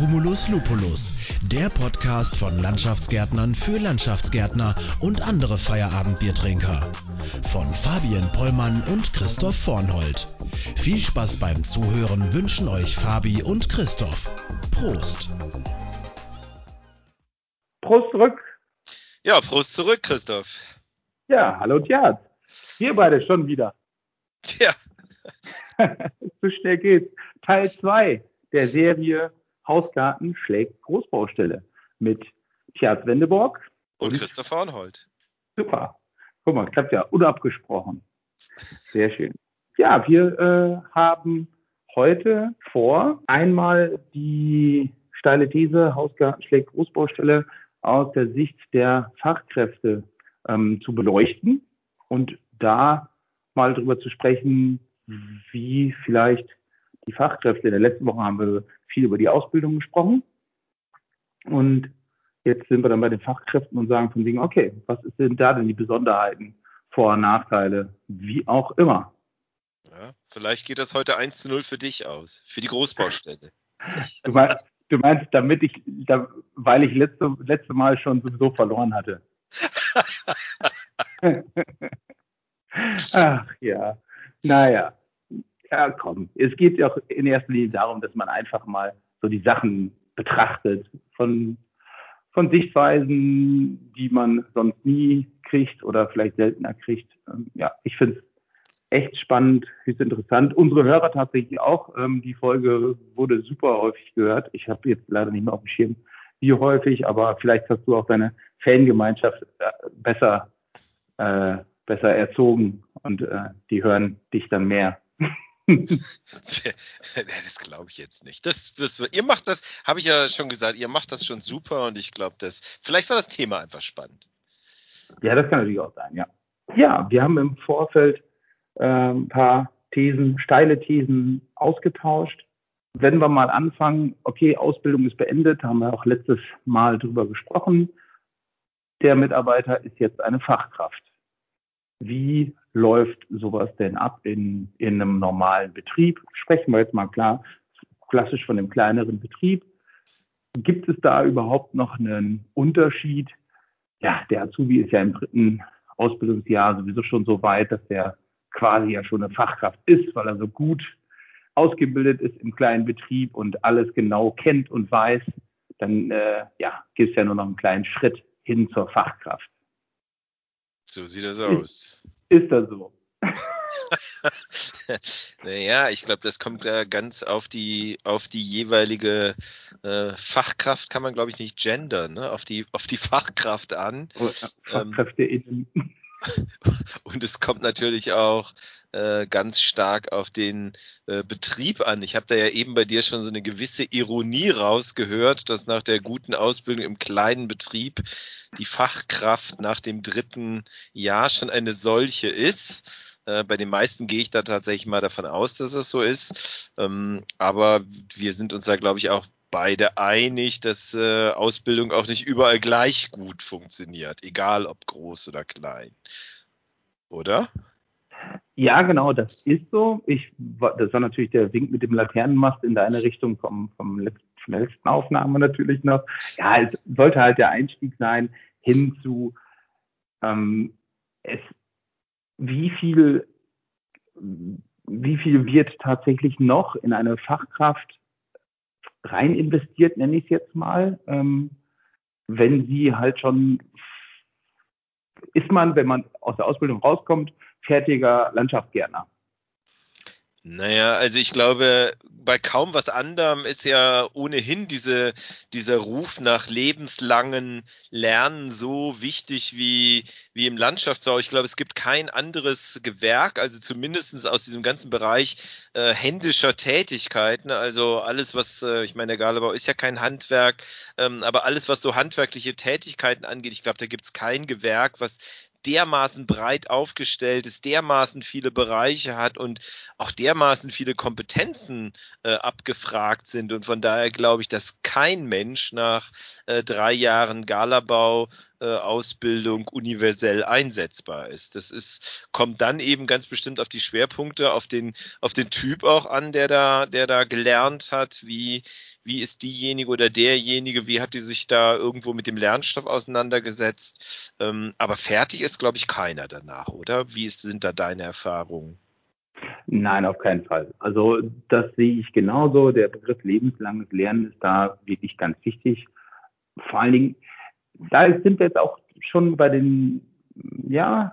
Humulus Lupulus, der Podcast von Landschaftsgärtnern für Landschaftsgärtner und andere Feierabendbiertrinker. Von Fabian Pollmann und Christoph Vornhold. Viel Spaß beim Zuhören wünschen euch Fabi und Christoph. Prost! Prost zurück. Ja, Prost zurück, Christoph. Ja, hallo Tjad. Wir beide schon wieder. Tja. so schnell geht's. Teil 2 der Serie Hausgarten schlägt Großbaustelle mit Tjad Wendeborg und, und Christoph Hornhold. Super. Guck mal, klappt ja unabgesprochen. Sehr schön. Ja, wir äh, haben heute vor, einmal die steile These Hausgarten schlägt Großbaustelle aus der Sicht der Fachkräfte ähm, zu beleuchten und da mal drüber zu sprechen, wie vielleicht die Fachkräfte. In der letzten Woche haben wir viel über die Ausbildung gesprochen. Und jetzt sind wir dann bei den Fachkräften und sagen von Dingen, okay, was sind da denn die Besonderheiten, Vor- und Nachteile, wie auch immer. Ja, vielleicht geht das heute 1 zu 0 für dich aus, für die Großbaustelle. Du meinst, du meinst damit ich, da, weil ich letzte, letzte Mal schon sowieso verloren hatte. Ach ja, naja. Ja, komm. Es geht ja auch in erster Linie darum, dass man einfach mal so die Sachen betrachtet von, von Sichtweisen, die man sonst nie kriegt oder vielleicht seltener kriegt. Ähm, ja, ich finde es echt spannend, ist interessant. Unsere Hörer tatsächlich auch. Ähm, die Folge wurde super häufig gehört. Ich habe jetzt leider nicht mehr auf dem Schirm, wie häufig, aber vielleicht hast du auch deine Fangemeinschaft äh, besser, äh, besser erzogen und äh, die hören dich dann mehr. das glaube ich jetzt nicht. Das, das, ihr macht das, habe ich ja schon gesagt, ihr macht das schon super und ich glaube, dass vielleicht war das Thema einfach spannend. Ja, das kann natürlich auch sein, ja. Ja, wir haben im Vorfeld äh, ein paar Thesen, steile Thesen ausgetauscht. Wenn wir mal anfangen, okay, Ausbildung ist beendet, haben wir auch letztes Mal drüber gesprochen. Der Mitarbeiter ist jetzt eine Fachkraft. Wie läuft sowas denn ab in, in einem normalen Betrieb? Sprechen wir jetzt mal klar, klassisch von dem kleineren Betrieb. Gibt es da überhaupt noch einen Unterschied? Ja, der Azubi ist ja im dritten Ausbildungsjahr sowieso schon so weit, dass der quasi ja schon eine Fachkraft ist, weil er so gut ausgebildet ist im kleinen Betrieb und alles genau kennt und weiß. Dann äh, ja, gibt es ja nur noch einen kleinen Schritt hin zur Fachkraft. So sieht das aus. Ist, das so? naja, ich glaube, das kommt äh, ganz auf die auf die jeweilige äh, Fachkraft kann man glaube ich nicht gendern, ne? Auf die auf die Fachkraft an. Oh, Fachkräfte ähm, und es kommt natürlich auch äh, ganz stark auf den äh, Betrieb an. Ich habe da ja eben bei dir schon so eine gewisse Ironie rausgehört, dass nach der guten Ausbildung im kleinen Betrieb die Fachkraft nach dem dritten Jahr schon eine solche ist. Äh, bei den meisten gehe ich da tatsächlich mal davon aus, dass es so ist. Ähm, aber wir sind uns da, glaube ich, auch beide einig, dass äh, Ausbildung auch nicht überall gleich gut funktioniert, egal ob groß oder klein. Oder? Ja, genau, das ist so. Ich, das war natürlich der Wink mit dem Laternenmast in deine Richtung vom, vom letzten, Aufnahme natürlich noch. Ja, es sollte halt der Einstieg sein hin zu ähm, es, wie viel, wie viel wird tatsächlich noch in eine Fachkraft rein investiert, nenne ich es jetzt mal, ähm, wenn sie halt schon, ist man, wenn man aus der Ausbildung rauskommt, fertiger Landschaftsgärtner. Naja, also ich glaube, bei kaum was anderem ist ja ohnehin diese, dieser Ruf nach lebenslangen Lernen so wichtig wie, wie im Landschaftsbau. Ich glaube, es gibt kein anderes Gewerk, also zumindest aus diesem ganzen Bereich äh, händischer Tätigkeiten, also alles, was, äh, ich meine, der Galebau ist ja kein Handwerk, ähm, aber alles, was so handwerkliche Tätigkeiten angeht, ich glaube, da gibt es kein Gewerk, was dermaßen breit aufgestellt ist, dermaßen viele Bereiche hat und auch dermaßen viele Kompetenzen äh, abgefragt sind. Und von daher glaube ich, dass kein Mensch nach äh, drei Jahren Galabau Ausbildung universell einsetzbar ist. Das ist, kommt dann eben ganz bestimmt auf die Schwerpunkte, auf den, auf den Typ auch an, der da, der da gelernt hat, wie, wie ist diejenige oder derjenige, wie hat die sich da irgendwo mit dem Lernstoff auseinandergesetzt. Ähm, aber fertig ist, glaube ich, keiner danach, oder? Wie ist, sind da deine Erfahrungen? Nein, auf keinen Fall. Also das sehe ich genauso. Der Begriff lebenslanges Lernen ist da wirklich ganz wichtig. Vor allen Dingen, da sind wir jetzt auch schon bei den ja,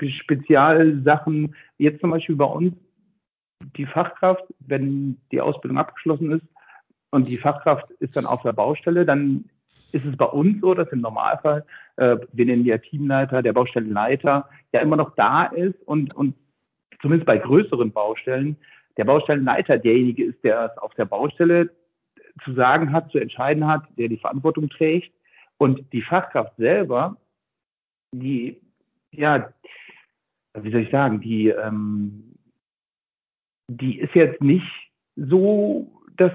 Spezialsachen, jetzt zum Beispiel bei uns, die Fachkraft, wenn die Ausbildung abgeschlossen ist und die Fachkraft ist dann auf der Baustelle, dann ist es bei uns so, dass im Normalfall, äh, wir nennen ja Teamleiter, der Baustellenleiter, ja immer noch da ist und, und zumindest bei größeren Baustellen, der Baustellenleiter derjenige ist, der es auf der Baustelle zu sagen hat, zu entscheiden hat, der die Verantwortung trägt. Und die Fachkraft selber, die, ja, wie soll ich sagen, die, ähm, die ist jetzt nicht so, dass,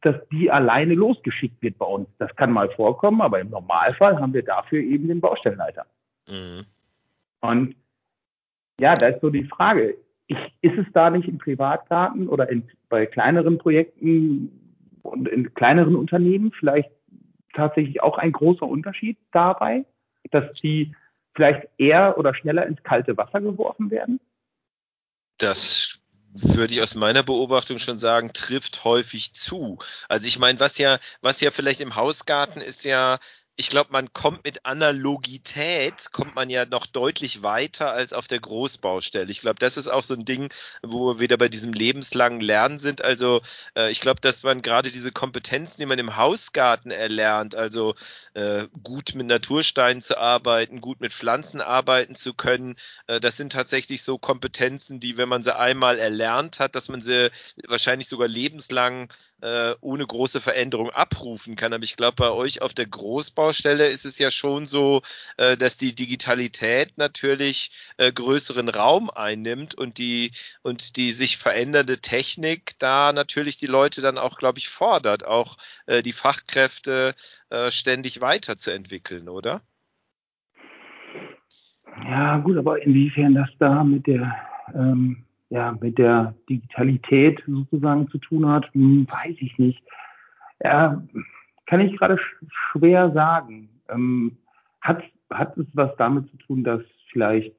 dass die alleine losgeschickt wird bei uns. Das kann mal vorkommen, aber im Normalfall haben wir dafür eben den Baustellenleiter. Mhm. Und ja, da ist so die Frage, ich, ist es da nicht in Privatgarten oder in, bei kleineren Projekten und in kleineren Unternehmen vielleicht tatsächlich auch ein großer Unterschied dabei, dass die vielleicht eher oder schneller ins kalte Wasser geworfen werden? Das würde ich aus meiner Beobachtung schon sagen, trifft häufig zu. Also ich meine, was ja, was ja vielleicht im Hausgarten ist ja ich glaube, man kommt mit Analogität, kommt man ja noch deutlich weiter als auf der Großbaustelle. Ich glaube, das ist auch so ein Ding, wo wir wieder bei diesem lebenslangen Lernen sind. Also äh, ich glaube, dass man gerade diese Kompetenzen, die man im Hausgarten erlernt, also äh, gut mit Natursteinen zu arbeiten, gut mit Pflanzen arbeiten zu können, äh, das sind tatsächlich so Kompetenzen, die, wenn man sie einmal erlernt hat, dass man sie wahrscheinlich sogar lebenslang äh, ohne große Veränderung abrufen kann. Aber ich glaube, bei euch auf der Großbaustelle ist es ja schon so, äh, dass die Digitalität natürlich äh, größeren Raum einnimmt und die und die sich verändernde Technik da natürlich die Leute dann auch, glaube ich, fordert, auch äh, die Fachkräfte äh, ständig weiterzuentwickeln, oder? Ja, gut, aber inwiefern das da mit der ähm, ja, mit der Digitalität sozusagen zu tun hat, hm, weiß ich nicht. Ja, kann ich gerade schwer sagen. Ähm, hat, hat es was damit zu tun, dass vielleicht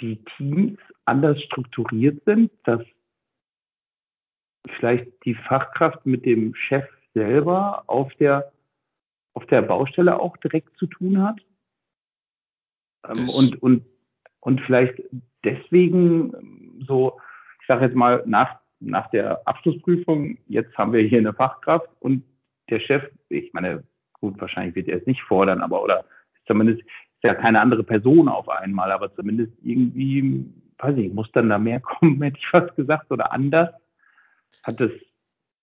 die Teams anders strukturiert sind, dass vielleicht die Fachkraft mit dem Chef selber auf der, auf der Baustelle auch direkt zu tun hat? Ähm, und, und, und vielleicht deswegen so, ich sage jetzt mal, nach, nach der Abschlussprüfung, jetzt haben wir hier eine Fachkraft und der Chef, ich meine, gut, wahrscheinlich wird er es nicht fordern, aber oder zumindest ist ja keine andere Person auf einmal, aber zumindest irgendwie, weiß ich, muss dann da mehr kommen, hätte ich fast gesagt, oder anders. Hat das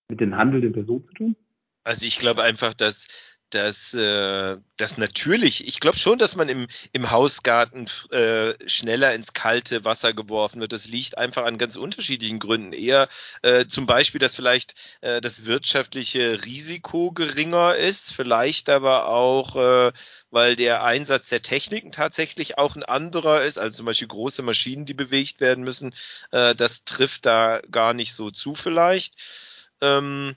mit den handelnden Personen zu tun? Also ich glaube einfach, dass dass äh, das natürlich, ich glaube schon, dass man im, im Hausgarten äh, schneller ins kalte Wasser geworfen wird. Das liegt einfach an ganz unterschiedlichen Gründen. Eher äh, zum Beispiel, dass vielleicht äh, das wirtschaftliche Risiko geringer ist, vielleicht aber auch, äh, weil der Einsatz der Techniken tatsächlich auch ein anderer ist, also zum Beispiel große Maschinen, die bewegt werden müssen. Äh, das trifft da gar nicht so zu vielleicht. Ähm,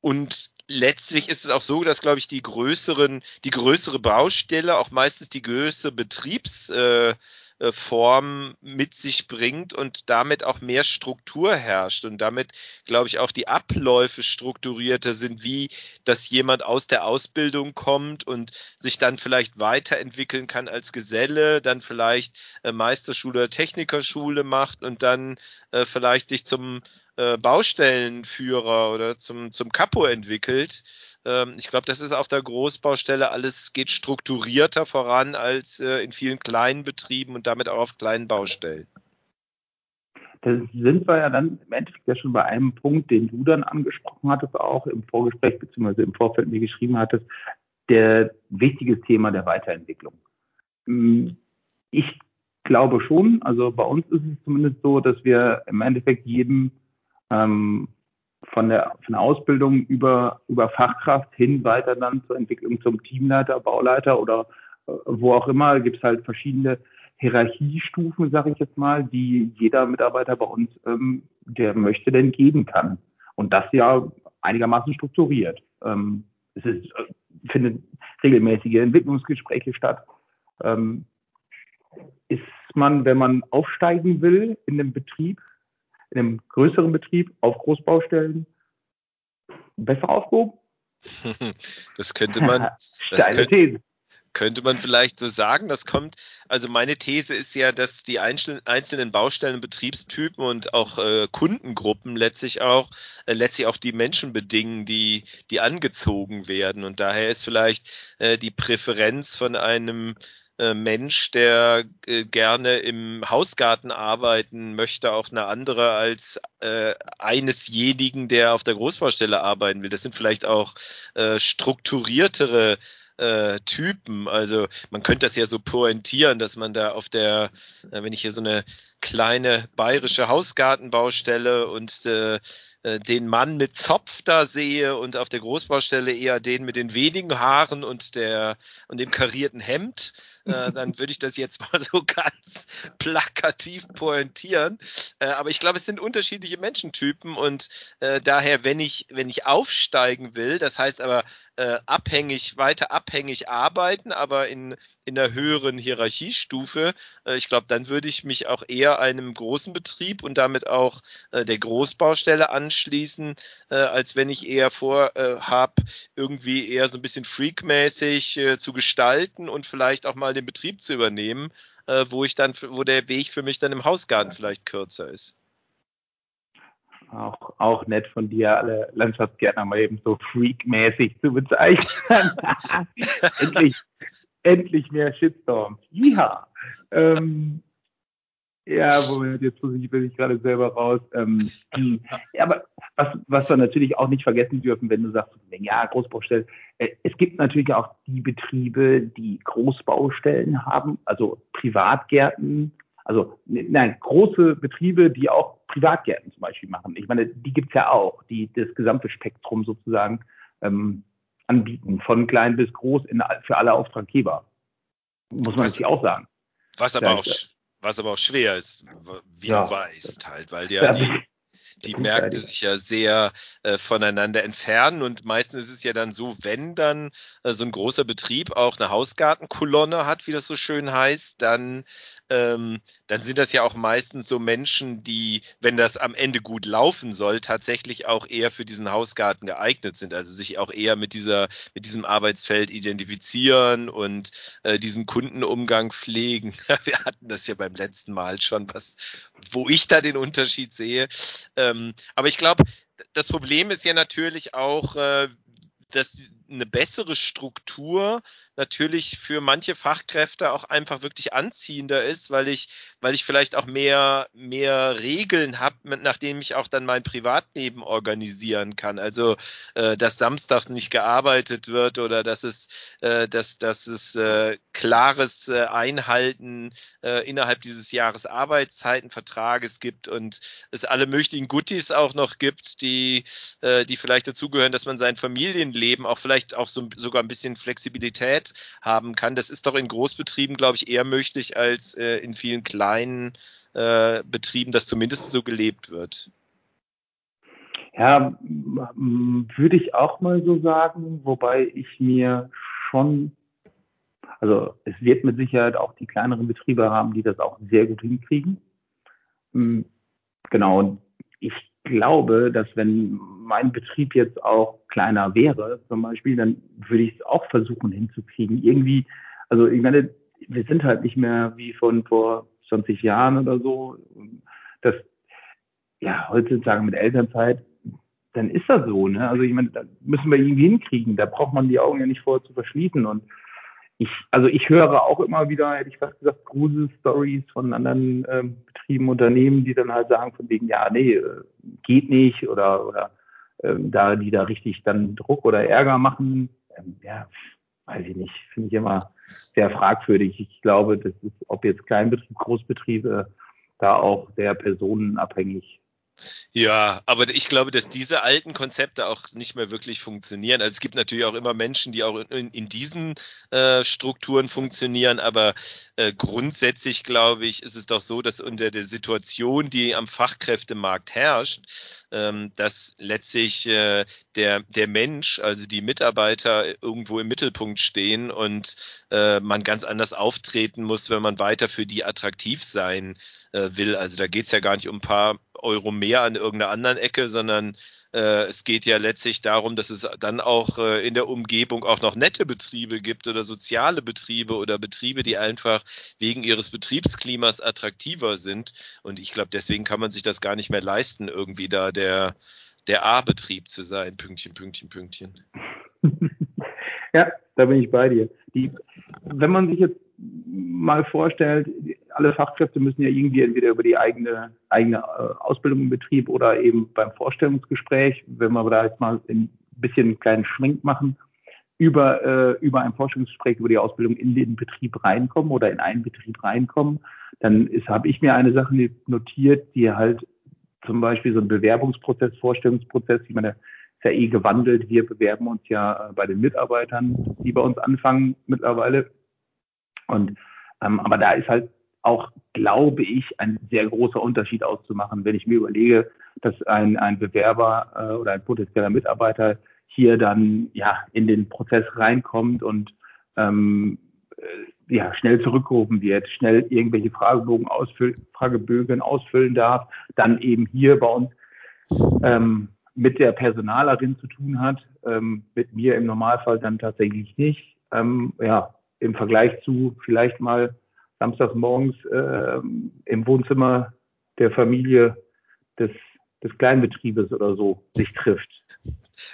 und letztlich ist es auch so, dass, glaube ich, die größeren, die größere Baustelle auch meistens die größere Betriebsform äh, mit sich bringt und damit auch mehr Struktur herrscht und damit, glaube ich, auch die Abläufe strukturierter sind, wie dass jemand aus der Ausbildung kommt und sich dann vielleicht weiterentwickeln kann als Geselle, dann vielleicht äh, Meisterschule oder Technikerschule macht und dann äh, vielleicht sich zum äh, Baustellenführer oder zum, zum Capo entwickelt. Ähm, ich glaube, das ist auf der Großbaustelle alles geht strukturierter voran als äh, in vielen kleinen Betrieben und damit auch auf kleinen Baustellen. Da sind wir ja dann im Endeffekt ja schon bei einem Punkt, den du dann angesprochen hattest, auch im Vorgespräch beziehungsweise im Vorfeld mir geschrieben hattest, der wichtiges Thema der Weiterentwicklung. Hm, ich glaube schon, also bei uns ist es zumindest so, dass wir im Endeffekt jedem ähm, von der, von der Ausbildung über, über Fachkraft hin weiter dann zur Entwicklung zum Teamleiter, Bauleiter oder äh, wo auch immer, gibt es halt verschiedene Hierarchiestufen, sage ich jetzt mal, die jeder Mitarbeiter bei uns, ähm, der möchte, denn geben kann. Und das ja einigermaßen strukturiert. Ähm, es ist, äh, findet regelmäßige Entwicklungsgespräche statt. Ähm, ist man, wenn man aufsteigen will in einem Betrieb, in einem größeren Betrieb auf Großbaustellen, besser aufgehoben? Das könnte man. das könnte, könnte man vielleicht so sagen. Das kommt, also meine These ist ja, dass die einzelnen Baustellen, Betriebstypen und auch äh, Kundengruppen letztlich auch, äh, letztlich auch die Menschen bedingen, die, die angezogen werden. Und daher ist vielleicht äh, die Präferenz von einem Mensch, der äh, gerne im Hausgarten arbeiten möchte, auch eine andere als äh, einesjenigen, der auf der Großbaustelle arbeiten will. Das sind vielleicht auch äh, strukturiertere äh, Typen. Also man könnte das ja so pointieren, dass man da auf der, äh, wenn ich hier so eine kleine bayerische Hausgartenbaustelle und äh, äh, den Mann mit Zopf da sehe und auf der Großbaustelle eher den mit den wenigen Haaren und der und dem karierten Hemd, äh, dann würde ich das jetzt mal so ganz plakativ pointieren. Äh, aber ich glaube, es sind unterschiedliche Menschentypen und äh, daher, wenn ich wenn ich aufsteigen will, das heißt aber äh, abhängig weiter abhängig arbeiten, aber in in einer höheren Hierarchiestufe, äh, ich glaube, dann würde ich mich auch eher einem großen Betrieb und damit auch der Großbaustelle an anschließen, äh, als wenn ich eher vorhabe, äh, irgendwie eher so ein bisschen freakmäßig äh, zu gestalten und vielleicht auch mal den Betrieb zu übernehmen, äh, wo ich dann, wo der Weg für mich dann im Hausgarten vielleicht kürzer ist. Auch, auch nett von dir, alle Landschaftsgärtner mal eben so freakmäßig zu bezeichnen. endlich, endlich mehr Shitstorms. Ja. Ähm, ja, Moment, jetzt muss ich, bin ich gerade selber raus. Ähm, ja, aber was, was wir natürlich auch nicht vergessen dürfen, wenn du sagst, ja, Großbaustellen, äh, es gibt natürlich auch die Betriebe, die Großbaustellen haben, also Privatgärten, also nein, große Betriebe, die auch Privatgärten zum Beispiel machen. Ich meine, die gibt's ja auch, die das gesamte Spektrum sozusagen ähm, anbieten, von klein bis groß in, für alle Auftraggeber. Muss man natürlich auch sagen. Was aber auch was aber auch schwer ist, wie ja. du weißt, halt, weil ja, die, die Märkte sich ja sehr äh, voneinander entfernen und meistens ist es ja dann so, wenn dann äh, so ein großer Betrieb auch eine Hausgartenkolonne hat, wie das so schön heißt, dann, ähm, dann sind das ja auch meistens so Menschen, die, wenn das am Ende gut laufen soll, tatsächlich auch eher für diesen Hausgarten geeignet sind, also sich auch eher mit dieser, mit diesem Arbeitsfeld identifizieren und äh, diesen Kundenumgang pflegen. Wir hatten das ja beim letzten Mal schon, was, wo ich da den Unterschied sehe. Ähm, aber ich glaube, das Problem ist ja natürlich auch, äh, dass eine bessere Struktur natürlich für manche Fachkräfte auch einfach wirklich anziehender ist, weil ich, weil ich vielleicht auch mehr, mehr Regeln habe, nach denen ich auch dann mein Privatleben organisieren kann. Also, äh, dass samstags nicht gearbeitet wird oder dass es, äh, dass, dass es äh, klares äh, Einhalten äh, innerhalb dieses Jahres Arbeitszeitenvertrages gibt und es alle möglichen Goodies auch noch gibt, die, äh, die vielleicht dazugehören, dass man sein Familienleben auch vielleicht vielleicht auch so, sogar ein bisschen Flexibilität haben kann. Das ist doch in Großbetrieben, glaube ich, eher möglich als äh, in vielen kleinen äh, Betrieben, dass zumindest so gelebt wird. Ja, würde ich auch mal so sagen, wobei ich mir schon, also es wird mit Sicherheit auch die kleineren Betriebe haben, die das auch sehr gut hinkriegen. Genau, ich glaube, dass wenn mein Betrieb jetzt auch kleiner wäre, zum Beispiel, dann würde ich es auch versuchen hinzukriegen. Irgendwie, also ich meine, wir sind halt nicht mehr wie von vor 20 Jahren oder so. Das, ja, heutzutage mit Elternzeit, dann ist das so, ne? Also ich meine, da müssen wir irgendwie hinkriegen. Da braucht man die Augen ja nicht vorher zu verschließen. Und ich, also ich höre auch immer wieder, hätte ich fast gesagt, Grusel-Stories von anderen ähm, Betrieben, Unternehmen, die dann halt sagen von wegen, ja, nee, äh, geht nicht oder, oder ähm, da, die da richtig dann Druck oder Ärger machen. Ähm, ja, weiß ich nicht, finde ich immer sehr fragwürdig. Ich glaube, das ist, ob jetzt Kleinbetrieb, Großbetriebe, da auch sehr personenabhängig Ja, aber ich glaube, dass diese alten Konzepte auch nicht mehr wirklich funktionieren. Also es gibt natürlich auch immer Menschen, die auch in, in diesen äh, Strukturen funktionieren, aber äh, grundsätzlich glaube ich, ist es doch so, dass unter der Situation, die am Fachkräftemarkt herrscht, ähm, dass letztlich äh, der, der Mensch, also die Mitarbeiter irgendwo im Mittelpunkt stehen und äh, man ganz anders auftreten muss, wenn man weiter für die attraktiv sein äh, will. Also da geht es ja gar nicht um ein paar Euro mehr an irgendeiner anderen Ecke, sondern äh, es geht ja letztlich darum, dass es dann auch äh, in der Umgebung auch noch nette Betriebe gibt oder soziale Betriebe oder Betriebe, die einfach wegen ihres Betriebsklimas attraktiver sind. Und ich glaube, deswegen kann man sich das gar nicht mehr leisten, irgendwie da der, der A-Betrieb zu sein. Pünktchen, Pünktchen, Pünktchen. ja, da bin ich bei dir. Die, wenn man sich jetzt mal vorstellt, alle Fachkräfte müssen ja irgendwie entweder über die eigene, eigene äh, Ausbildung im Betrieb oder eben beim Vorstellungsgespräch, wenn wir da jetzt mal ein bisschen einen kleinen Schwenk machen, über, äh, über ein Vorstellungsgespräch über die Ausbildung in den Betrieb reinkommen oder in einen Betrieb reinkommen, dann habe ich mir eine Sache notiert, die halt zum Beispiel so ein Bewerbungsprozess, Vorstellungsprozess, ich meine, ist ja eh gewandelt. Wir bewerben uns ja bei den Mitarbeitern, die bei uns anfangen mittlerweile und ähm, aber da ist halt auch, glaube ich, ein sehr großer Unterschied auszumachen, wenn ich mir überlege, dass ein, ein Bewerber äh, oder ein potenzieller Mitarbeiter hier dann ja in den Prozess reinkommt und ähm, äh, ja, schnell zurückgerufen wird, schnell irgendwelche Fragebogen ausfüllen, Fragebögen ausfüllen darf, dann eben hier bei uns ähm, mit der Personalerin zu tun hat, ähm, mit mir im Normalfall dann tatsächlich nicht. Ähm, ja, im Vergleich zu vielleicht mal samstags morgens äh, im Wohnzimmer der Familie des, des Kleinbetriebes oder so sich trifft.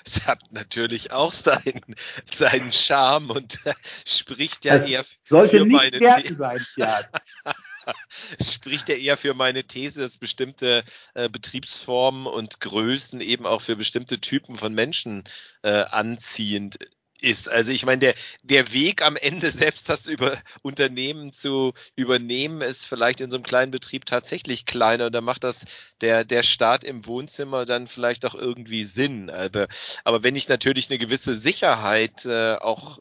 Es hat natürlich auch seinen, seinen Charme und äh, spricht ja das eher sollte für nicht meine These. sein, ja. Spricht ja eher für meine These, dass bestimmte äh, Betriebsformen und Größen eben auch für bestimmte Typen von Menschen äh, anziehend ist. Also ich meine, der, der Weg am Ende selbst das über Unternehmen zu übernehmen, ist vielleicht in so einem kleinen Betrieb tatsächlich kleiner. Da macht das der, der Start im Wohnzimmer dann vielleicht auch irgendwie Sinn. Aber, aber wenn ich natürlich eine gewisse Sicherheit äh, auch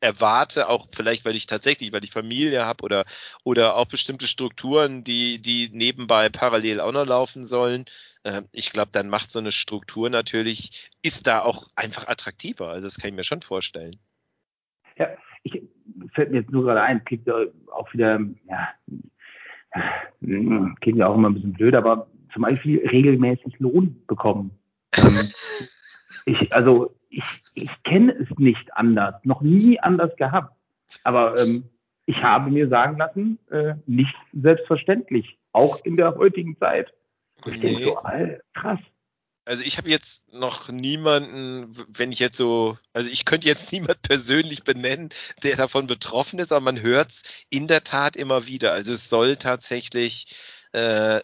erwarte, auch vielleicht, weil ich tatsächlich, weil ich Familie habe oder, oder auch bestimmte Strukturen, die, die nebenbei parallel auch noch laufen sollen. Äh, ich glaube, dann macht so eine Struktur natürlich, ist da auch einfach attraktiver. Also das kann ich mir schon vorstellen. Ja, ich fällt mir jetzt nur gerade ein, klingt auch wieder, ja, klingt ja auch immer ein bisschen blöd, aber zum Beispiel regelmäßig Lohn bekommen. Ich, also ich, ich kenne es nicht anders, noch nie anders gehabt. Aber ähm, ich habe mir sagen lassen, äh, nicht selbstverständlich, auch in der heutigen Zeit. Ich nee. denke so, all, krass. Also ich habe jetzt noch niemanden, wenn ich jetzt so, also ich könnte jetzt niemand persönlich benennen, der davon betroffen ist, aber man hört es in der Tat immer wieder. Also es soll tatsächlich äh,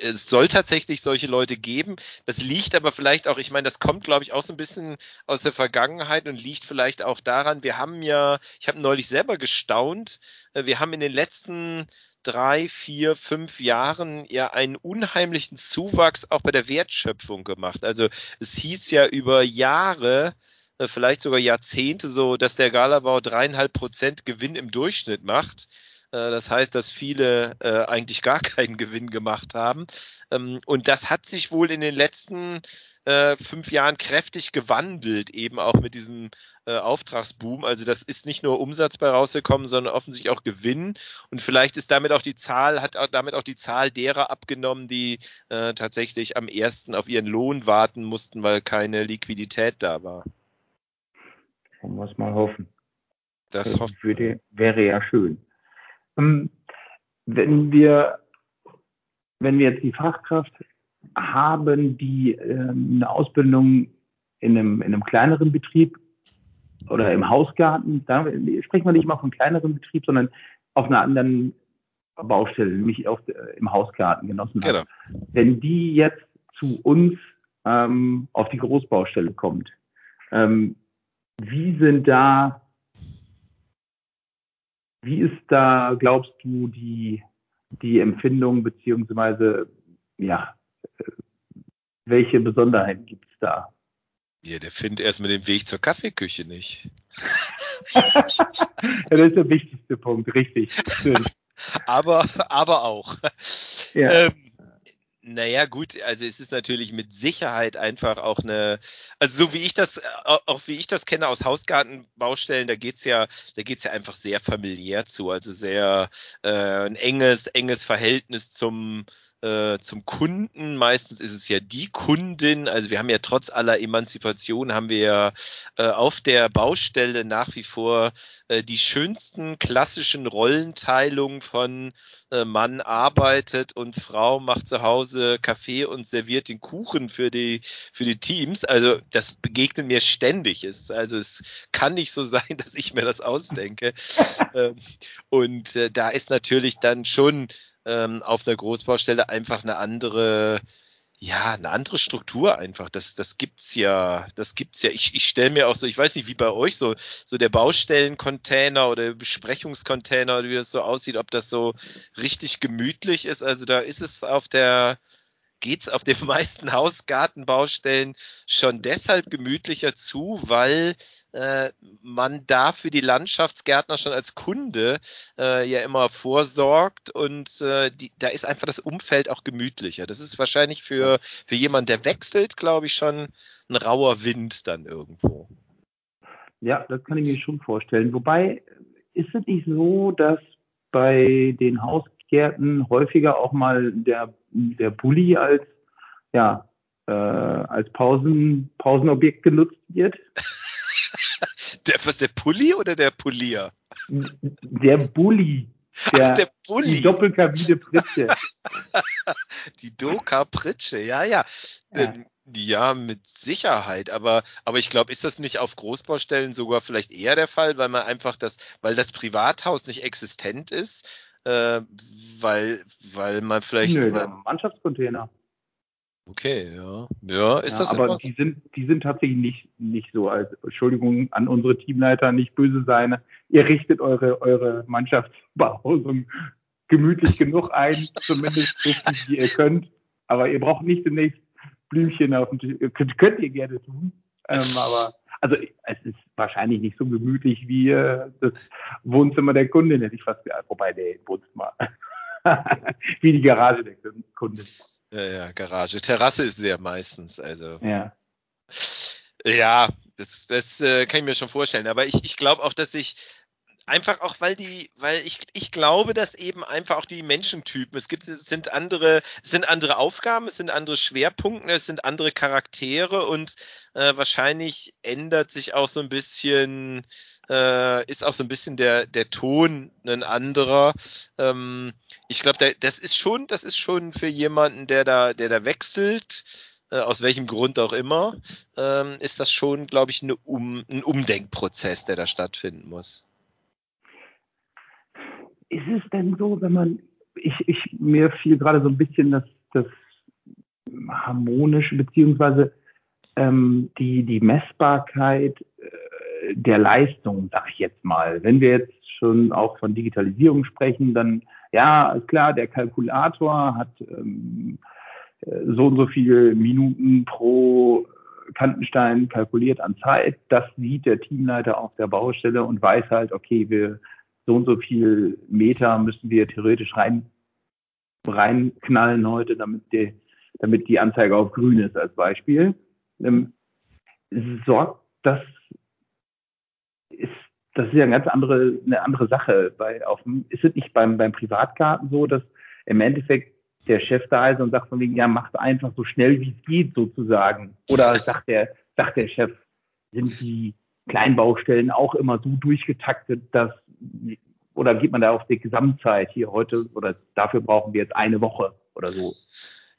es soll tatsächlich solche Leute geben. Das liegt aber vielleicht auch, ich meine, das kommt, glaube ich, auch so ein bisschen aus der Vergangenheit und liegt vielleicht auch daran, wir haben ja, ich habe neulich selber gestaunt, äh, wir haben in den letzten drei, vier, fünf Jahren ja einen unheimlichen Zuwachs auch bei der Wertschöpfung gemacht. Also es hieß ja über Jahre, äh, vielleicht sogar Jahrzehnte so, dass der Galabau dreieinhalb Prozent Gewinn im Durchschnitt macht. Äh, das heißt, dass viele äh, eigentlich gar keinen Gewinn gemacht haben. Ähm, und das hat sich wohl in den letzten äh, fünf Jahren kräftig gewandelt, eben auch mit diesem äh, Auftragsboom. Also das ist nicht nur Umsatz bei rausgekommen, sondern offensichtlich auch Gewinn. Und vielleicht ist damit auch die Zahl, hat auch damit auch die Zahl derer abgenommen, die äh, tatsächlich am ersten auf ihren Lohn warten mussten, weil keine Liquidität da war. Wollen wir es mal hoffen. Das, das würde, wäre ja schön. Ähm, wenn wir, wenn wir jetzt die Fachkraft haben, die ähm, eine Ausbildung in einem, in einem kleineren Betrieb oder im Hausgarten, da sprechen wir nicht mal von kleineren Betrieb, sondern auf einer anderen Baustelle, nämlich auf, im Hausgarten genossen hat. Genau. Wenn die jetzt zu uns ähm, auf die Großbaustelle kommt, ähm, wie sind da wie ist da, glaubst du, die, die Empfindung beziehungsweise ja, welche Besonderheiten gibt es da? Ja, der findet erstmal den Weg zur Kaffeeküche nicht. das ist der wichtigste Punkt, richtig. Aber, aber auch. Ja. Ähm, naja, gut, also es ist natürlich mit Sicherheit einfach auch eine, also so wie ich das, auch wie ich das kenne aus Hausgartenbaustellen, da geht's ja, da geht's ja einfach sehr familiär zu, also sehr äh, ein enges, enges Verhältnis zum äh, zum Kunden. Meistens ist es ja die Kundin. Also wir haben ja trotz aller Emanzipation haben wir ja äh, auf der Baustelle nach wie vor äh, die schönsten klassischen Rollenteilungen von äh, Mann arbeitet und Frau macht zu Hause Kaffee und serviert den Kuchen für die für die Teams. Also das begegnet mir ständig. Es, also es kann nicht so sein, dass ich mir das ausdenke. ähm, und äh, da ist natürlich dann schon ähm, auf einer Großbaustelle einfach eine andere, ja, eine andere Struktur einfach. Das, das gibt's ja, das gibt's ja. Ich, ich stelle mir auch so, ich weiß nicht, wie bei euch so, so der Baustellencontainer oder Besprechungscontainer oder wie das so aussieht, ob das so richtig gemütlich ist. Also da ist es auf der, geht's auf den meisten Hausgartenbaustellen schon deshalb gemütlicher zu, weil äh, man da für die Landschaftsgärtner schon als Kunde äh, ja immer vorsorgt und äh, die, da ist einfach das Umfeld auch gemütlicher. Das ist wahrscheinlich für, für jemanden, der wechselt, glaube ich, schon ein rauer Wind dann irgendwo. Ja, das kann ich mir schon vorstellen. Wobei ist es nicht so, dass bei den Hausgärten häufiger auch mal der, der Bulli als ja, äh, als Pausen, Pausenobjekt genutzt wird. Der, was, der Pulli oder der Polier? Der Bulli. Der, Ach, der Bulli. Die Doppelkabine Pritsche. die Doka Pritsche, ja, ja. Ja. Ähm, ja, mit Sicherheit. Aber, aber ich glaube, ist das nicht auf Großbaustellen sogar vielleicht eher der Fall, weil man einfach das, weil das Privathaus nicht existent ist, äh, weil, weil man vielleicht. Nö, der Mannschaftscontainer. Okay, ja. Ja, ist ja, das aber die sind, die sind tatsächlich nicht, nicht so als Entschuldigung an unsere Teamleiter, nicht böse sein. Ihr richtet eure, eure Mannschaftsbehausung gemütlich genug ein, zumindest so viel wie ihr könnt. Aber ihr braucht nicht demnächst Blümchen auf dem Tisch. Könnt, könnt ihr gerne tun. Ähm, aber also es ist wahrscheinlich nicht so gemütlich wie äh, das Wohnzimmer der Kundin, hätte ich fast gesagt. Wobei, der Wohnzimmer. wie die Garage der Kundin. Ja, ja, Garage. Terrasse ist sehr meistens, also. Ja. Ja, das, das äh, kann ich mir schon vorstellen. Aber ich, ich glaube auch, dass ich einfach auch, weil die, weil ich, ich glaube, dass eben einfach auch die Menschentypen, es gibt, es sind andere, es sind andere Aufgaben, es sind andere Schwerpunkte, es sind andere Charaktere und äh, wahrscheinlich ändert sich auch so ein bisschen, äh, ist auch so ein bisschen der, der Ton ein anderer. Ähm, ich glaube, das ist schon, das ist schon für jemanden, der da, der da wechselt, äh, aus welchem Grund auch immer, ähm, ist das schon, glaube ich, eine um, ein Umdenkprozess, der da stattfinden muss. Ist es denn so, wenn man, ich, ich mir fiel gerade so ein bisschen das, das harmonische beziehungsweise ähm, die, die Messbarkeit äh, der Leistung, sag ich jetzt mal. Wenn wir jetzt schon auch von Digitalisierung sprechen, dann ja, ist klar, der Kalkulator hat ähm, so und so viele Minuten pro Kantenstein kalkuliert an Zeit. Das sieht der Teamleiter auf der Baustelle und weiß halt, okay, wir so und so viel Meter müssen wir theoretisch rein reinknallen heute, damit die, damit die Anzeige auf grün ist als Beispiel. Ähm, sorgt das ist, das ist ja eine ganz andere, eine andere Sache. Bei, auf, ist es nicht beim, beim Privatgarten so, dass im Endeffekt der Chef da ist und sagt von wegen, ja, macht einfach so schnell wie es geht sozusagen. Oder sagt der, sagt der Chef, sind die Kleinbaustellen auch immer so durchgetaktet, dass, oder geht man da auf die Gesamtzeit hier heute, oder dafür brauchen wir jetzt eine Woche oder so?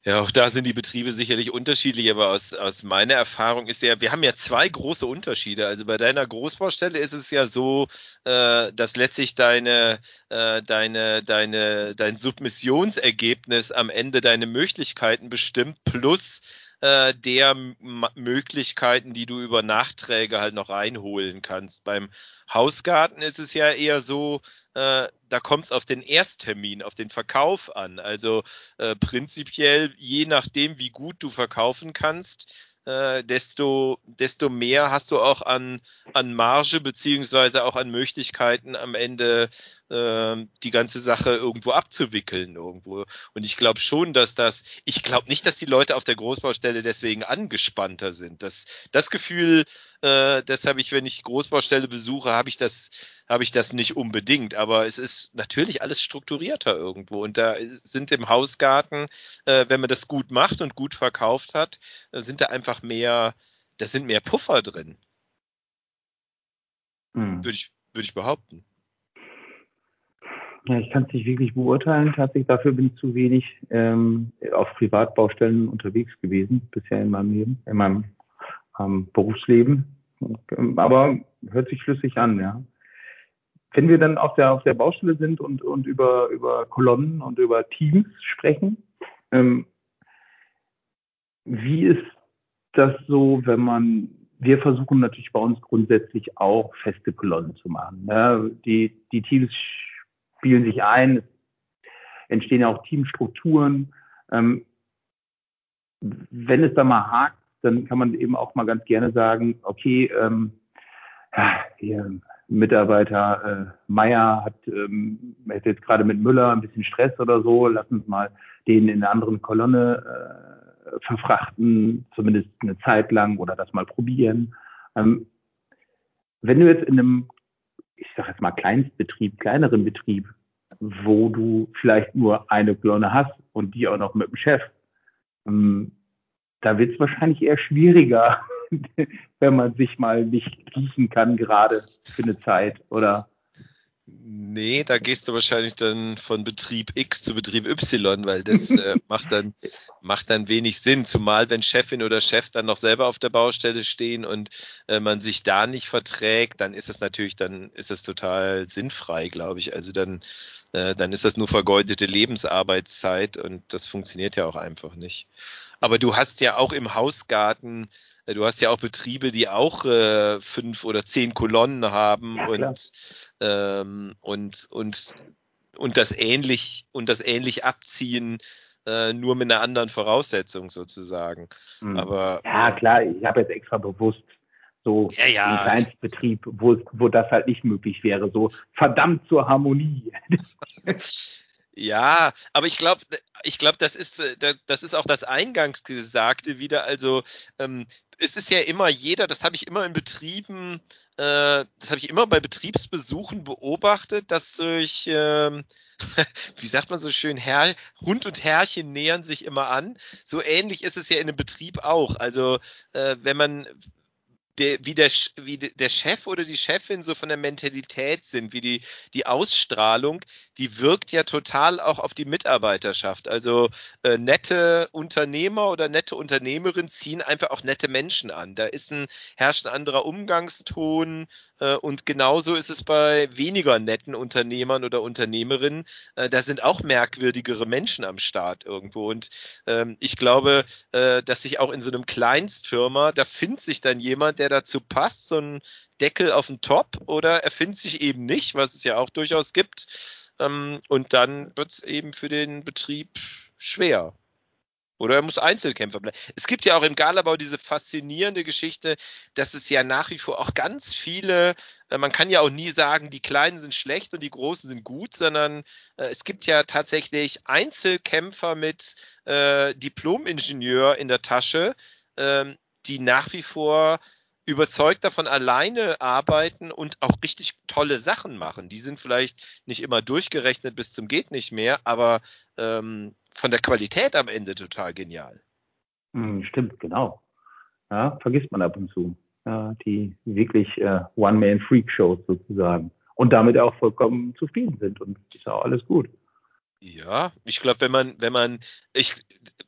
Ja, auch da sind die Betriebe sicherlich unterschiedlich, aber aus, aus meiner Erfahrung ist ja, wir haben ja zwei große Unterschiede. Also bei deiner Großbaustelle ist es ja so, äh, dass letztlich deine, äh, deine, deine, dein Submissionsergebnis am Ende deine Möglichkeiten bestimmt plus äh, der M Möglichkeiten, die du über Nachträge halt noch reinholen kannst. Beim Hausgarten ist es ja eher so, äh, da kommt es auf den Ersttermin, auf den Verkauf an. Also äh, prinzipiell, je nachdem, wie gut du verkaufen kannst, äh, desto, desto mehr hast du auch an, an Marge beziehungsweise auch an Möglichkeiten am Ende äh, die ganze Sache irgendwo abzuwickeln irgendwo. Und ich glaube schon, dass das, ich glaube nicht, dass die Leute auf der Großbaustelle deswegen angespannter sind. Das, das Gefühl, äh, das habe ich, wenn ich Großbaustelle besuche, habe ich das, habe ich das nicht unbedingt. Aber es ist natürlich alles strukturierter irgendwo. Und da sind im Hausgarten, äh, wenn man das gut macht und gut verkauft hat, äh, sind da einfach mehr, da sind mehr Puffer drin. Hm. Würde ich, würde ich behaupten. Ja, ich kann es nicht wirklich beurteilen. Tatsächlich dafür bin ich zu wenig ähm, auf Privatbaustellen unterwegs gewesen bisher in meinem Leben, in meinem ähm, Berufsleben. Aber hört sich schlüssig an, ja. Wenn wir dann auf der, auf der Baustelle sind und, und über, über Kolonnen und über Teams sprechen, ähm, wie ist das so, wenn man, wir versuchen natürlich bei uns grundsätzlich auch feste Kolonnen zu machen. Ja. Die, die Teams spielen sich ein, es entstehen ja auch Teamstrukturen. Ähm, wenn es da mal hakt, dann kann man eben auch mal ganz gerne sagen, okay, ähm, hier, Mitarbeiter äh, Meier hat, ähm, hat jetzt gerade mit Müller ein bisschen Stress oder so, lass uns mal den in einer anderen Kolonne äh, verfrachten, zumindest eine Zeit lang oder das mal probieren. Ähm, wenn du jetzt in einem, ich sage jetzt mal Kleinstbetrieb, kleineren Betrieb, wo du vielleicht nur eine Kolonne hast und die auch noch mit dem Chef, ähm, da wird es wahrscheinlich eher schwieriger, wenn man sich mal nicht riechen kann, gerade für eine Zeit, oder? Nee, da gehst du wahrscheinlich dann von Betrieb X zu Betrieb Y, weil das äh, macht, dann, macht dann wenig Sinn. Zumal wenn Chefin oder Chef dann noch selber auf der Baustelle stehen und äh, man sich da nicht verträgt, dann ist es natürlich, dann ist es total sinnfrei, glaube ich. Also dann, äh, dann ist das nur vergeudete Lebensarbeitszeit und das funktioniert ja auch einfach nicht. Aber du hast ja auch im Hausgarten, äh, du hast ja auch Betriebe, die auch äh, fünf oder zehn Kolonnen haben ja, und, ähm, und, und, und das ähnlich und das ähnlich abziehen, äh, nur mit einer anderen Voraussetzung sozusagen. Mhm. Aber ja, klar, ich habe jetzt extra bewusst so ja, ja. einen Kleinstbetrieb, wo, wo das halt nicht möglich wäre. So verdammt zur Harmonie. Ja, aber ich glaube, ich glaube, das ist, äh, das ist auch das Eingangsgesagte wieder. Also ähm, es ist ja immer jeder, das habe ich immer in Betrieben, äh, das habe ich immer bei Betriebsbesuchen beobachtet, dass durch, äh, wie sagt man so schön, Herr, Hund und Herrchen nähern sich immer an. So ähnlich ist es ja in einem Betrieb auch. Also äh, wenn man der, wie, der, wie der Chef oder die Chefin so von der Mentalität sind, wie die, die Ausstrahlung, die wirkt ja total auch auf die Mitarbeiterschaft. Also äh, nette Unternehmer oder nette Unternehmerinnen ziehen einfach auch nette Menschen an. Da ist ein herrscht ein anderer Umgangston und genauso ist es bei weniger netten Unternehmern oder Unternehmerinnen. Äh, da sind auch merkwürdigere Menschen am Start irgendwo. Und ähm, ich glaube, äh, dass sich auch in so einem Kleinstfirma, da findet sich dann jemand, der der dazu passt, so ein Deckel auf den Top, oder er findet sich eben nicht, was es ja auch durchaus gibt. Ähm, und dann wird es eben für den Betrieb schwer. Oder er muss Einzelkämpfer bleiben. Es gibt ja auch im Galabau diese faszinierende Geschichte, dass es ja nach wie vor auch ganz viele, äh, man kann ja auch nie sagen, die Kleinen sind schlecht und die Großen sind gut, sondern äh, es gibt ja tatsächlich Einzelkämpfer mit äh, Diplom-Ingenieur in der Tasche, ähm, die nach wie vor überzeugt davon alleine arbeiten und auch richtig tolle Sachen machen. Die sind vielleicht nicht immer durchgerechnet bis zum geht nicht mehr, aber ähm, von der Qualität am Ende total genial. Hm, stimmt, genau. Ja, vergisst man ab und zu. Ja, die wirklich äh, One-Man-Freak-Shows sozusagen. Und damit auch vollkommen zufrieden sind und ist auch alles gut. Ja, ich glaube, wenn man, wenn man, ich,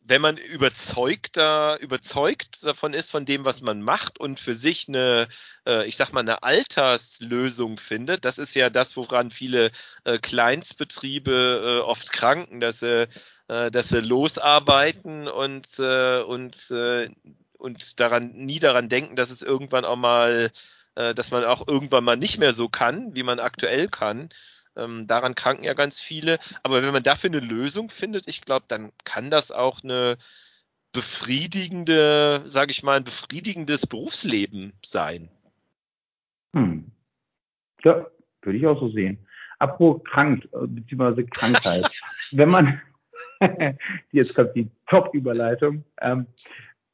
wenn man überzeugter, überzeugt davon ist, von dem, was man macht und für sich eine, äh, ich sag mal, eine Alterslösung findet, das ist ja das, woran viele äh, Kleinstbetriebe äh, oft kranken, dass sie äh, dass sie losarbeiten und, äh, und, äh, und daran, nie daran denken, dass es irgendwann auch mal, äh, dass man auch irgendwann mal nicht mehr so kann, wie man aktuell kann. Ähm, daran kranken ja ganz viele. Aber wenn man dafür eine Lösung findet, ich glaube, dann kann das auch eine befriedigende, sage ich mal, ein befriedigendes Berufsleben sein. Hm. Ja, würde ich auch so sehen. Apropos krank, äh, beziehungsweise Krankheit. wenn man, jetzt kommt die Top-Überleitung, ähm,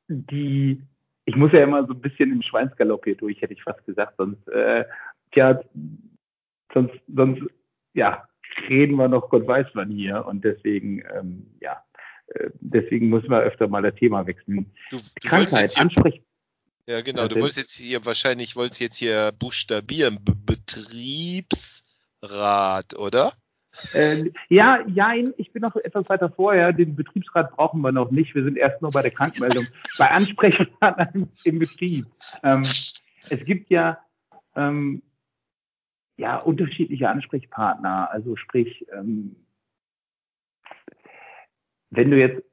die, ich muss ja immer so ein bisschen im Schweinsgalopp hier durch, hätte ich fast gesagt, sonst, äh, tja, sonst, sonst, ja, reden wir noch Gott weiß wann hier und deswegen, ähm, ja, äh, deswegen müssen wir öfter mal das Thema wechseln. Du, du Krankheit, ansprechen. Ja, genau. Du wolltest jetzt hier wahrscheinlich wolltest jetzt hier buchstabieren. B Betriebsrat, oder? Äh, ja, ja, ich bin noch etwas weiter vorher. Den Betriebsrat brauchen wir noch nicht. Wir sind erst nur bei der Krankmeldung. bei Ansprechpartnern im Betrieb. Ähm, es gibt ja, ähm, ja unterschiedliche Ansprechpartner. Also sprich, ähm, wenn du jetzt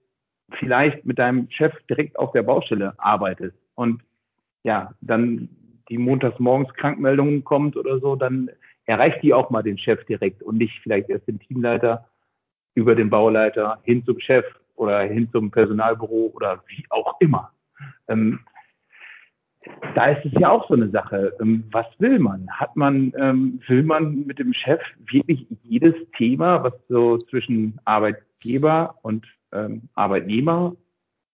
vielleicht mit deinem Chef direkt auf der Baustelle arbeitest und ja, dann die montags morgens Krankmeldungen kommt oder so, dann erreicht die auch mal den Chef direkt und nicht vielleicht erst den Teamleiter über den Bauleiter hin zum Chef oder hin zum Personalbüro oder wie auch immer. Ähm, da ist es ja auch so eine Sache. Ähm, was will man? Hat man, ähm, will man mit dem Chef wirklich jedes Thema, was so zwischen Arbeitgeber und ähm, Arbeitnehmer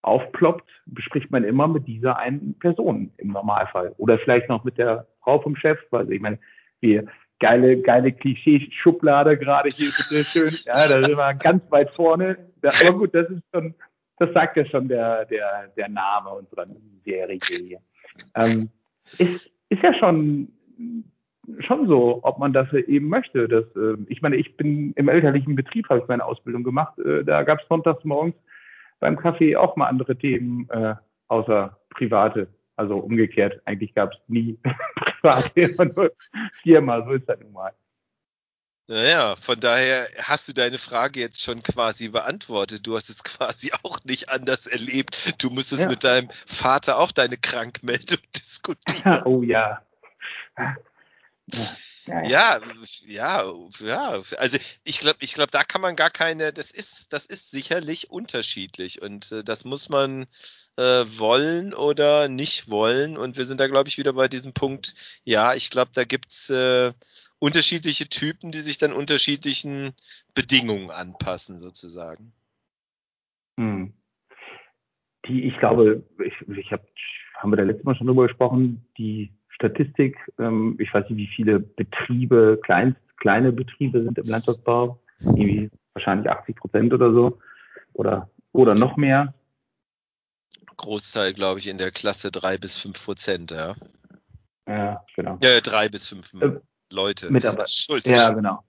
aufploppt, bespricht man immer mit dieser einen Person im Normalfall. Oder vielleicht noch mit der Frau vom Chef, weil ich meine, wir geile, geile Klischee-Schublade gerade hier, bitte schön. Ja, da sind wir ganz weit vorne. Aber gut, das ist schon, das sagt ja schon der, der, der Name unserer Serie hier. Ähm, ist, ist ja schon, schon so, ob man das eben möchte. Dass, äh, ich meine, ich bin im elterlichen Betrieb, habe ich meine Ausbildung gemacht. Äh, da gab es sonntags morgens beim Kaffee auch mal andere Themen äh, außer private. Also umgekehrt, eigentlich gab es nie private, immer nur Firma, so ist das nun mal. Naja, von daher hast du deine Frage jetzt schon quasi beantwortet. Du hast es quasi auch nicht anders erlebt. Du müsstest ja. mit deinem Vater auch deine Krankmeldung diskutieren. oh ja. Ja, ja, ja, ja. Also ich glaube, ich glaube, da kann man gar keine. Das ist, das ist sicherlich unterschiedlich und äh, das muss man äh, wollen oder nicht wollen. Und wir sind da, glaube ich, wieder bei diesem Punkt. Ja, ich glaube, da gibt's äh, unterschiedliche Typen, die sich dann unterschiedlichen Bedingungen anpassen, sozusagen. Hm. Die, ich glaube, ich, ich habe, haben wir da letztes Mal schon drüber gesprochen, die Statistik, ähm, ich weiß nicht, wie viele Betriebe, kleinst, kleine Betriebe sind im Landschaftsbau, irgendwie wahrscheinlich 80 Prozent oder so oder, oder noch mehr. Großteil, glaube ich, in der Klasse drei bis fünf Prozent, ja. Ja, genau. Ja, drei bis fünf äh, Leute. Mitarbeiter. Ja, genau.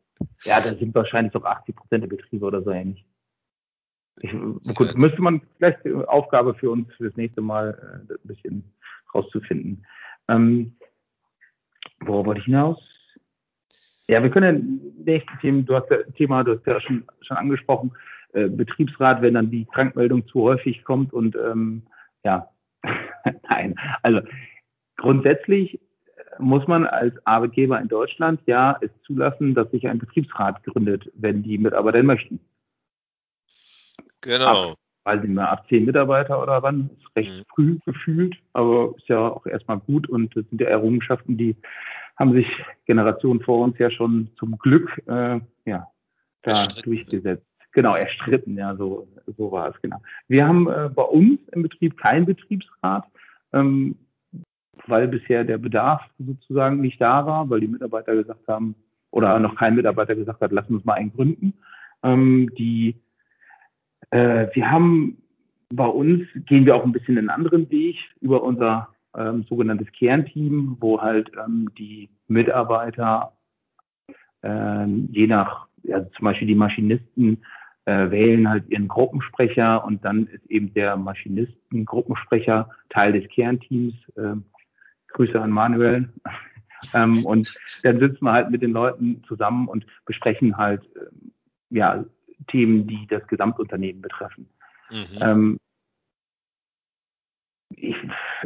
Ja, da sind wahrscheinlich doch 80 Prozent der Betriebe oder so ähnlich. Ich, gut, müsste man vielleicht die Aufgabe für uns für das nächste Mal äh, ein bisschen rauszufinden. Ähm, worauf wollte ich hinaus? Ja, wir können ja nächste Themen, du hast ja Thema, du hast ja schon, schon angesprochen, äh, Betriebsrat, wenn dann die Krankmeldung zu häufig kommt und ähm, ja, nein, also grundsätzlich muss man als Arbeitgeber in Deutschland ja es zulassen, dass sich ein Betriebsrat gründet, wenn die Mitarbeiter möchten. Genau. Ab, weiß nicht mehr, ab zehn Mitarbeiter oder wann, ist recht mhm. früh gefühlt, aber ist ja auch erstmal gut und das sind ja Errungenschaften, die haben sich Generationen vor uns ja schon zum Glück äh, ja, da durchgesetzt. Genau, erstritten, ja, so, so war es, genau. Wir haben äh, bei uns im Betrieb keinen Betriebsrat. Ähm, weil bisher der Bedarf sozusagen nicht da war, weil die Mitarbeiter gesagt haben, oder noch kein Mitarbeiter gesagt hat, lassen uns mal einen gründen. Ähm, die, äh, wir haben bei uns, gehen wir auch ein bisschen einen anderen Weg über unser ähm, sogenanntes Kernteam, wo halt ähm, die Mitarbeiter ähm, je nach, also zum Beispiel die Maschinisten äh, wählen halt ihren Gruppensprecher und dann ist eben der Maschinisten-Gruppensprecher Teil des Kernteams. Äh, Grüße an Manuel. ähm, und dann sitzen wir halt mit den Leuten zusammen und besprechen halt, ähm, ja, Themen, die das Gesamtunternehmen betreffen. Mhm. Ähm, ich,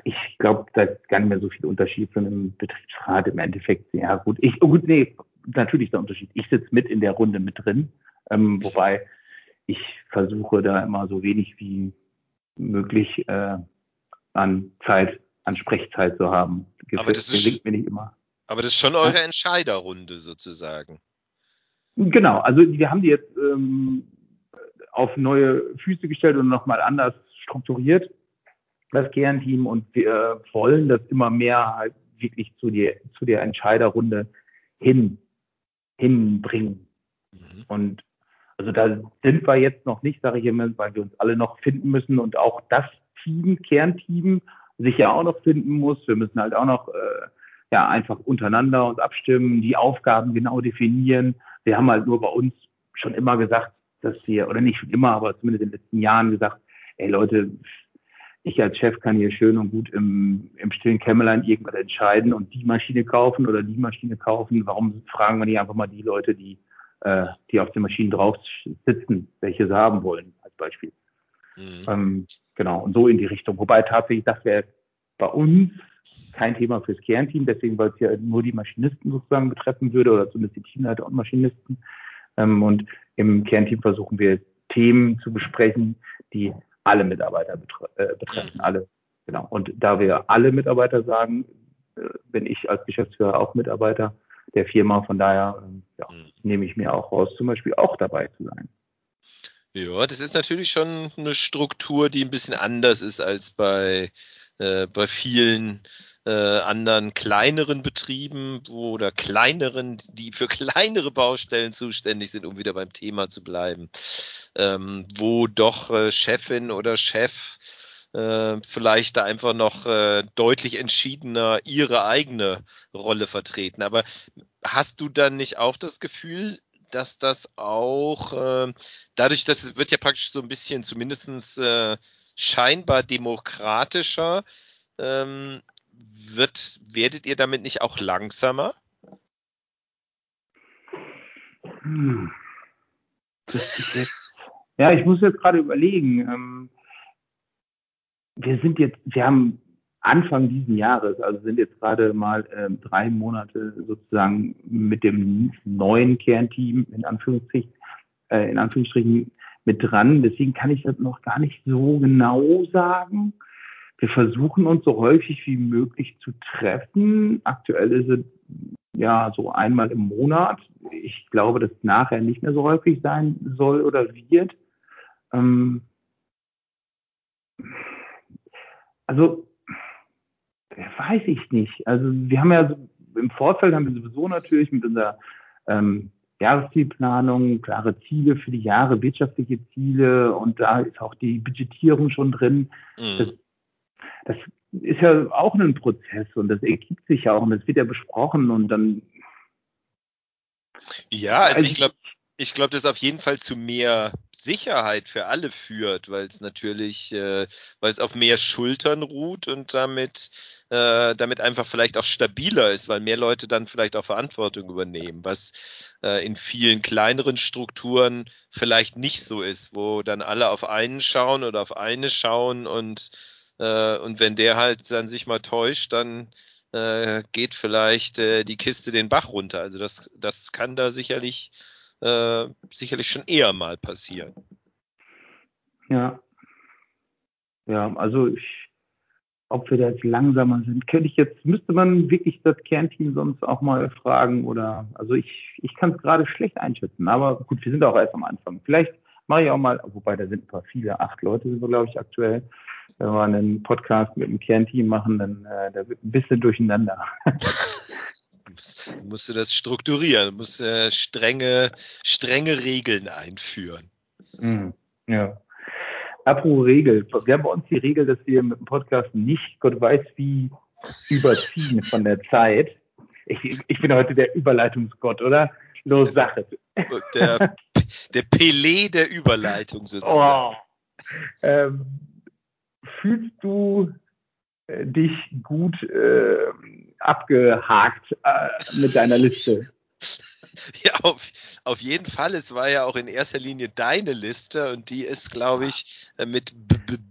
ich glaube, da ist gar nicht mehr so viel Unterschied von einem Betriebsrat im Endeffekt. Ja, gut, ich, oh gut, nee, natürlich der Unterschied. Ich sitze mit in der Runde mit drin, ähm, wobei ich versuche da immer so wenig wie möglich äh, an Zeit, an Sprechzeit zu haben. Aber das ist, mir nicht immer. Aber das ist schon eure Entscheiderrunde sozusagen. Genau, also wir haben die jetzt ähm, auf neue Füße gestellt und nochmal anders strukturiert, das Kernteam, und wir wollen das immer mehr halt wirklich zu, die, zu der Entscheiderrunde hin, hinbringen. Mhm. Und also da sind wir jetzt noch nicht, sage ich immer, weil wir uns alle noch finden müssen und auch das Team, Kernteam, sich ja auch noch finden muss. Wir müssen halt auch noch äh, ja einfach untereinander uns abstimmen, die Aufgaben genau definieren. Wir haben halt nur bei uns schon immer gesagt, dass wir, oder nicht schon immer, aber zumindest in den letzten Jahren gesagt, ey Leute, ich als Chef kann hier schön und gut im, im stillen Kämmerlein irgendwas entscheiden und die Maschine kaufen oder die Maschine kaufen. Warum fragen wir nicht einfach mal die Leute, die äh, die auf den Maschinen drauf sitzen, welche sie haben wollen, als Beispiel. Mhm. Ähm, genau, und so in die Richtung. Wobei tatsächlich, das wäre bei uns kein Thema fürs Kernteam, deswegen, weil es ja nur die Maschinisten sozusagen betreffen würde oder zumindest die Teamleiter und Maschinisten. Ähm, und im Kernteam versuchen wir Themen zu besprechen, die alle Mitarbeiter betre äh, betreffen, mhm. alle. Genau. Und da wir alle Mitarbeiter sagen, äh, bin ich als Geschäftsführer auch Mitarbeiter, der Firma. Von daher ähm, ja, mhm. nehme ich mir auch raus, zum Beispiel auch dabei zu sein. Ja, das ist natürlich schon eine Struktur, die ein bisschen anders ist als bei, äh, bei vielen äh, anderen kleineren Betrieben wo, oder kleineren, die für kleinere Baustellen zuständig sind, um wieder beim Thema zu bleiben, ähm, wo doch äh, Chefin oder Chef äh, vielleicht da einfach noch äh, deutlich entschiedener ihre eigene Rolle vertreten. Aber hast du dann nicht auch das Gefühl, dass das auch äh, dadurch, dass es wird ja praktisch so ein bisschen zumindestens äh, scheinbar demokratischer, ähm, wird, werdet ihr damit nicht auch langsamer? Hm. Ja, ich muss jetzt gerade überlegen. Ähm, wir sind jetzt, wir haben Anfang diesen Jahres, also sind jetzt gerade mal äh, drei Monate sozusagen mit dem neuen Kernteam in Anführungsstrichen, äh, in Anführungsstrichen mit dran. Deswegen kann ich das noch gar nicht so genau sagen. Wir versuchen uns so häufig wie möglich zu treffen. Aktuell ist es ja so einmal im Monat. Ich glaube, dass nachher nicht mehr so häufig sein soll oder wird. Ähm, also, weiß ich nicht. Also, wir haben ja im Vorfeld haben wir sowieso natürlich mit unserer ähm, Jahreszielplanung klare Ziele für die Jahre, wirtschaftliche Ziele und da ist auch die Budgetierung schon drin. Mhm. Das, das ist ja auch ein Prozess und das ergibt sich ja auch und das wird ja besprochen und dann. Ja, also, also ich glaube, ich glaube, das auf jeden Fall zu mehr Sicherheit für alle führt, weil es natürlich, äh, weil es auf mehr Schultern ruht und damit, äh, damit einfach vielleicht auch stabiler ist, weil mehr Leute dann vielleicht auch Verantwortung übernehmen, was äh, in vielen kleineren Strukturen vielleicht nicht so ist, wo dann alle auf einen schauen oder auf eine schauen und, äh, und wenn der halt dann sich mal täuscht, dann äh, geht vielleicht äh, die Kiste den Bach runter. Also das, das kann da sicherlich äh, sicherlich schon eher mal passieren. Ja. Ja, also ich, ob wir da jetzt langsamer sind, könnte ich jetzt, müsste man wirklich das Kernteam sonst auch mal fragen oder, also ich, ich kann es gerade schlecht einschätzen, aber gut, wir sind auch erst am Anfang. Vielleicht mache ich auch mal, wobei da sind ein paar viele, acht Leute sind wir, glaube ich, aktuell. Wenn wir einen Podcast mit dem Kernteam machen, dann äh, da wird ein bisschen durcheinander. musst du das strukturieren, musst äh, strenge, strenge Regeln einführen. Mhm. Ja. Apropos Regel. Wir haben bei uns die Regel, dass wir mit dem Podcast nicht Gott weiß wie überziehen von der Zeit. Ich, ich bin heute der Überleitungsgott, oder? Los, Sache. Der, der Pelé der Überleitung sozusagen. Oh. Ähm, fühlst du dich gut äh, abgehakt äh, mit deiner Liste. Ja, auf, auf jeden Fall. Es war ja auch in erster Linie deine Liste und die ist, glaube ich, äh, mit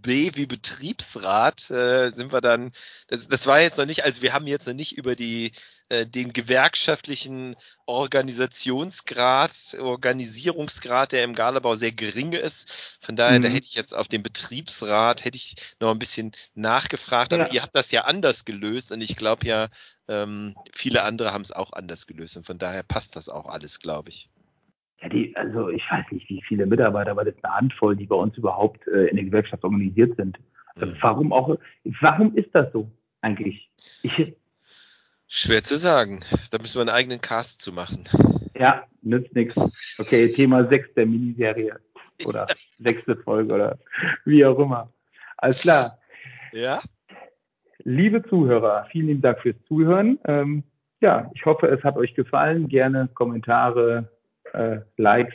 B, wie Betriebsrat äh, sind wir dann. Das, das war jetzt noch nicht, also wir haben jetzt noch nicht über die äh, den gewerkschaftlichen Organisationsgrad, Organisierungsgrad, der im Galabau sehr gering ist. Von daher, mhm. da hätte ich jetzt auf den Betriebsrat hätte ich noch ein bisschen nachgefragt, aber ja. ihr habt das ja anders gelöst und ich glaube ja, ähm, viele andere haben es auch anders gelöst und von daher passt das auch alles, glaube ich. Ja, die, also ich weiß nicht, wie viele Mitarbeiter, aber das ist eine Handvoll, die bei uns überhaupt äh, in der Gewerkschaft organisiert sind. Also mhm. Warum auch, warum ist das so eigentlich? Ich, Schwer zu sagen. Da müssen wir einen eigenen Cast zu machen. Ja, nützt nichts. Okay, Thema 6 der Miniserie. Oder sechste Folge oder wie auch immer. Alles klar. Ja. Liebe Zuhörer, vielen lieben Dank fürs Zuhören. Ähm, ja, ich hoffe, es hat euch gefallen. Gerne Kommentare, äh, Likes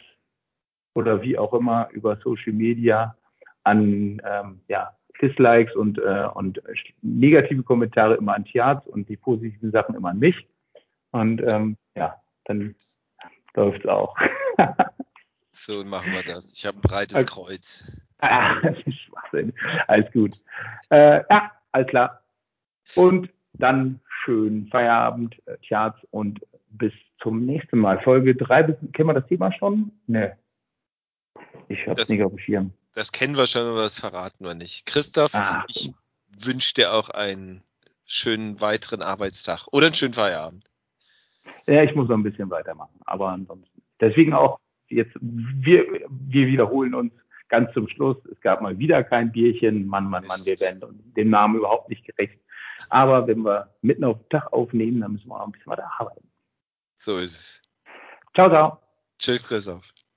oder wie auch immer über Social Media an ähm, ja, Dislikes und, äh, und negative Kommentare immer an Tiaz und die positiven Sachen immer an mich. Und ähm, ja, dann läuft es auch. so machen wir das. Ich habe ein breites okay. Kreuz. Ah, das ist Schwachsinn. Alles gut. Äh, ja, alles klar. Und dann schönen Feierabend, äh, Tjaz, und bis zum nächsten Mal. Folge 3, kennen wir das Thema schon? Ne. Ich habe es nicht auf dem Schirm. Das kennen wir schon, aber das verraten wir nicht. Christoph, ah. ich wünsche dir auch einen schönen weiteren Arbeitstag oder einen schönen Feierabend. Ja, ich muss noch ein bisschen weitermachen, aber ansonsten. Deswegen auch jetzt, wir, wir wiederholen uns ganz zum Schluss. Es gab mal wieder kein Bierchen. Mann, Mann, Mann, wir werden dem Namen überhaupt nicht gerecht. Aber wenn wir mitten auf den Tag aufnehmen, dann müssen wir auch ein bisschen weiter arbeiten. So ist es. Ciao, ciao. Tschüss, Christoph.